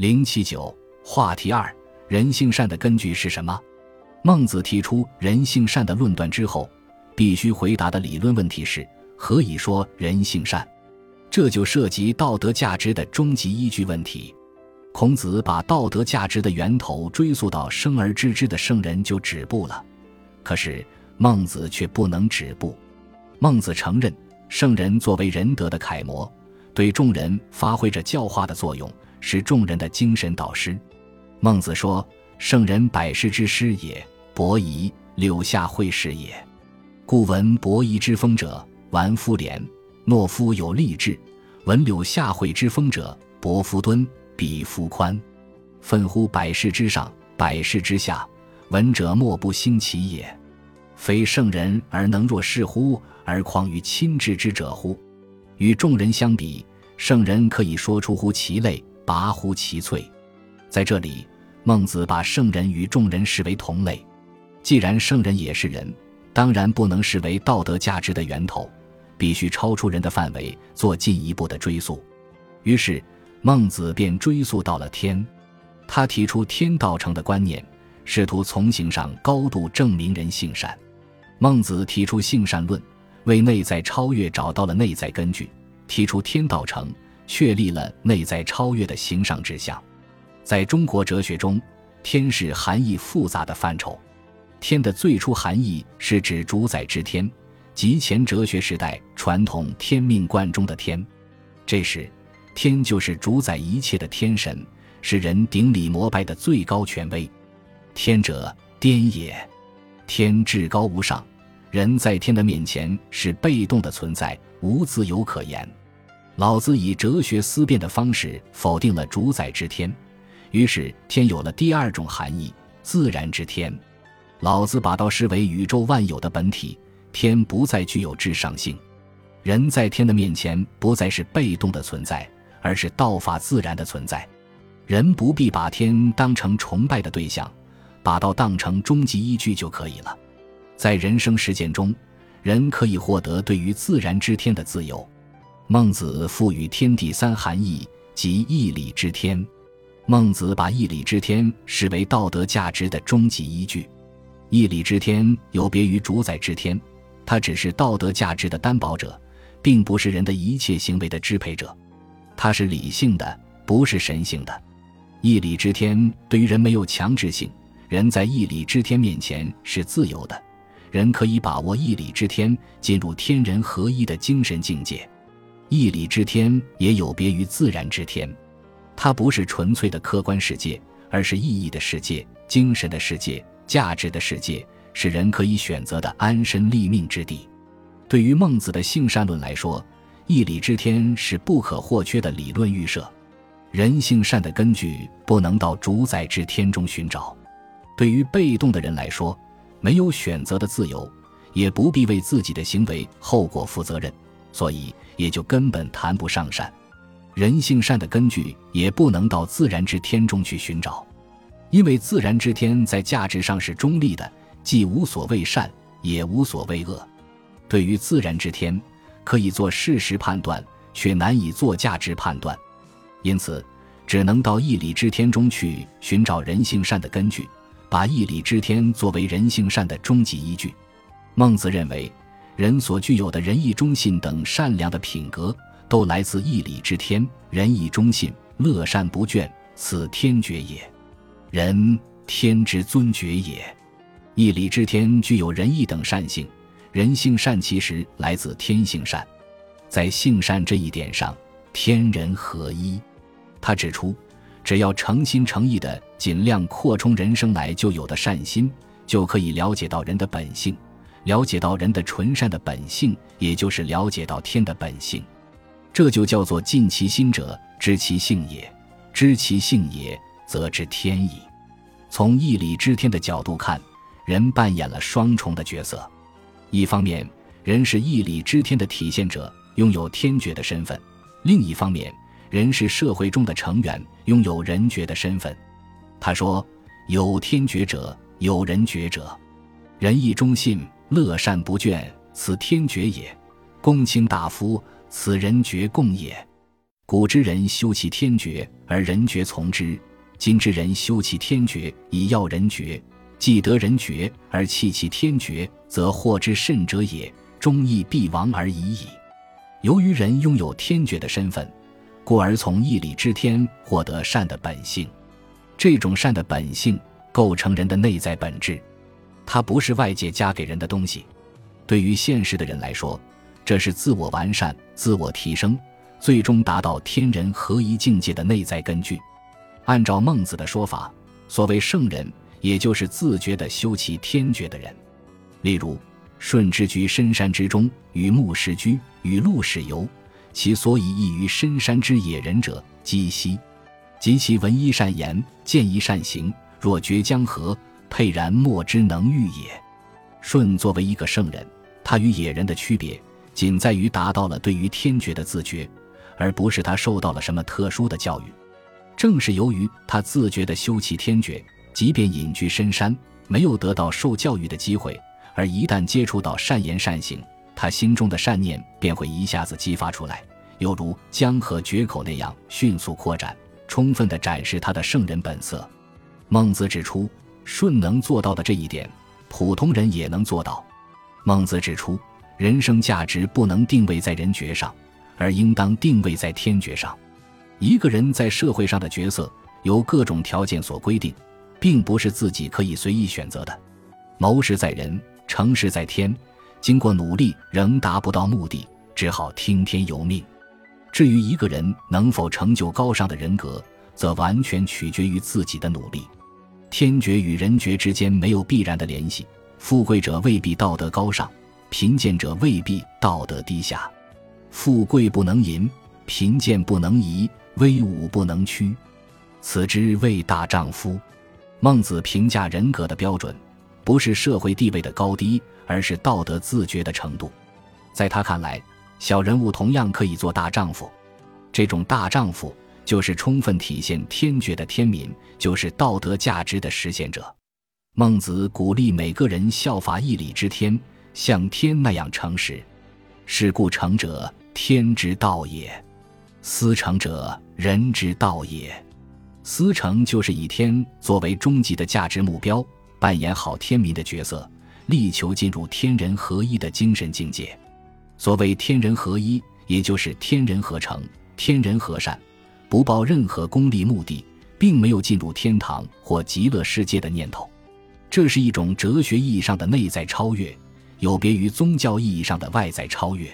零七九话题二：人性善的根据是什么？孟子提出人性善的论断之后，必须回答的理论问题是：何以说人性善？这就涉及道德价值的终极依据问题。孔子把道德价值的源头追溯到生而知之的圣人就止步了，可是孟子却不能止步。孟子承认，圣人作为仁德的楷模，对众人发挥着教化的作用，是众人的精神导师。孟子说：“圣人百世之师也，伯夷、柳下惠士也。故闻伯夷之风者，玩夫廉；懦夫有立志。闻柳下惠之风者，伯夫敦。”彼夫宽，愤乎百世之上，百世之下，闻者莫不兴其也。非圣人而能若是乎？而况于亲至之者乎？与众人相比，圣人可以说出乎其类，拔乎其萃。在这里，孟子把圣人与众人视为同类。既然圣人也是人，当然不能视为道德价值的源头，必须超出人的范围，做进一步的追溯。于是。孟子便追溯到了天，他提出天道成的观念，试图从形上高度证明人性善。孟子提出性善论，为内在超越找到了内在根据；提出天道成，确立了内在超越的形上之象。在中国哲学中，天是含义复杂的范畴。天的最初含义是指主宰之天，即前哲学时代传统天命观中的天。这时。天就是主宰一切的天神，是人顶礼膜拜的最高权威。天者，颠也。天至高无上，人在天的面前是被动的存在，无自由可言。老子以哲学思辨的方式否定了主宰之天，于是天有了第二种含义：自然之天。老子把道视为宇宙万有的本体，天不再具有至上性，人在天的面前不再是被动的存在。而是道法自然的存在，人不必把天当成崇拜的对象，把道当成终极依据就可以了。在人生实践中，人可以获得对于自然之天的自由。孟子赋予天地三含义，即义理之天。孟子把义理之天视为道德价值的终极依据。义理之天有别于主宰之天，它只是道德价值的担保者，并不是人的一切行为的支配者。它是理性的，不是神性的。义理之天对于人没有强制性，人在义理之天面前是自由的，人可以把握义理之天，进入天人合一的精神境界。义理之天也有别于自然之天，它不是纯粹的客观世界，而是意义的世界、精神的世界、价值的世界，是人可以选择的安身立命之地。对于孟子的性善论来说。义理之天是不可或缺的理论预设，人性善的根据不能到主宰之天中寻找。对于被动的人来说，没有选择的自由，也不必为自己的行为后果负责任，所以也就根本谈不上善。人性善的根据也不能到自然之天中去寻找，因为自然之天在价值上是中立的，既无所谓善，也无所谓恶。对于自然之天。可以做事实判断，却难以做价值判断，因此只能到义理之天中去寻找人性善的根据，把义理之天作为人性善的终极依据。孟子认为，人所具有的仁义忠信等善良的品格，都来自义理之天。仁义忠信，乐善不倦，此天爵也。人，天之尊爵也。义理之天具有仁义等善性。人性善其实来自天性善，在性善这一点上，天人合一。他指出，只要诚心诚意的尽量扩充人生来就有的善心，就可以了解到人的本性，了解到人的纯善的本性，也就是了解到天的本性。这就叫做尽其心者，知其性也；知其性也，则知天矣。从义理知天的角度看，人扮演了双重的角色。一方面，人是义理之天的体现者，拥有天觉的身份；另一方面，人是社会中的成员，拥有人觉的身份。他说：“有天觉者，有人觉者。仁义忠信，乐善不倦，此天爵也；公卿大夫，此人爵共也。古之人修其天爵，而人爵从之；今之人修其天爵，以要人爵。既得人爵而弃其天爵，则祸之甚者也，忠义必亡而已矣。由于人拥有天爵的身份，故而从义理之天获得善的本性。这种善的本性构成人的内在本质，它不是外界加给人的东西。对于现实的人来说，这是自我完善、自我提升，最终达到天人合一境界的内在根据。按照孟子的说法，所谓圣人。也就是自觉地修其天觉的人，例如舜之居深山之中，与木石居，与鹿使游，其所以异于深山之野人者，鸡兮。及其闻一善言，见一善行，若绝江河，沛然莫之能御也。舜作为一个圣人，他与野人的区别，仅在于达到了对于天爵的自觉，而不是他受到了什么特殊的教育。正是由于他自觉地修其天爵。即便隐居深山，没有得到受教育的机会，而一旦接触到善言善行，他心中的善念便会一下子激发出来，犹如江河决口那样迅速扩展，充分地展示他的圣人本色。孟子指出，舜能做到的这一点，普通人也能做到。孟子指出，人生价值不能定位在人爵上，而应当定位在天爵上。一个人在社会上的角色，由各种条件所规定。并不是自己可以随意选择的，谋事在人，成事在天。经过努力仍达不到目的，只好听天由命。至于一个人能否成就高尚的人格，则完全取决于自己的努力。天爵与人爵之间没有必然的联系，富贵者未必道德高尚，贫贱者未必道德低下。富贵不能淫，贫贱不能移，威武不能屈，此之谓大丈夫。孟子评价人格的标准，不是社会地位的高低，而是道德自觉的程度。在他看来，小人物同样可以做大丈夫。这种大丈夫，就是充分体现天爵的天民，就是道德价值的实现者。孟子鼓励每个人效法义理之天，像天那样诚实。是故诚者，天之道也；思诚者，人之道也。思成就是以天作为终极的价值目标，扮演好天民的角色，力求进入天人合一的精神境界。所谓天人合一，也就是天人合成、天人和善，不抱任何功利目的，并没有进入天堂或极乐世界的念头。这是一种哲学意义上的内在超越，有别于宗教意义上的外在超越。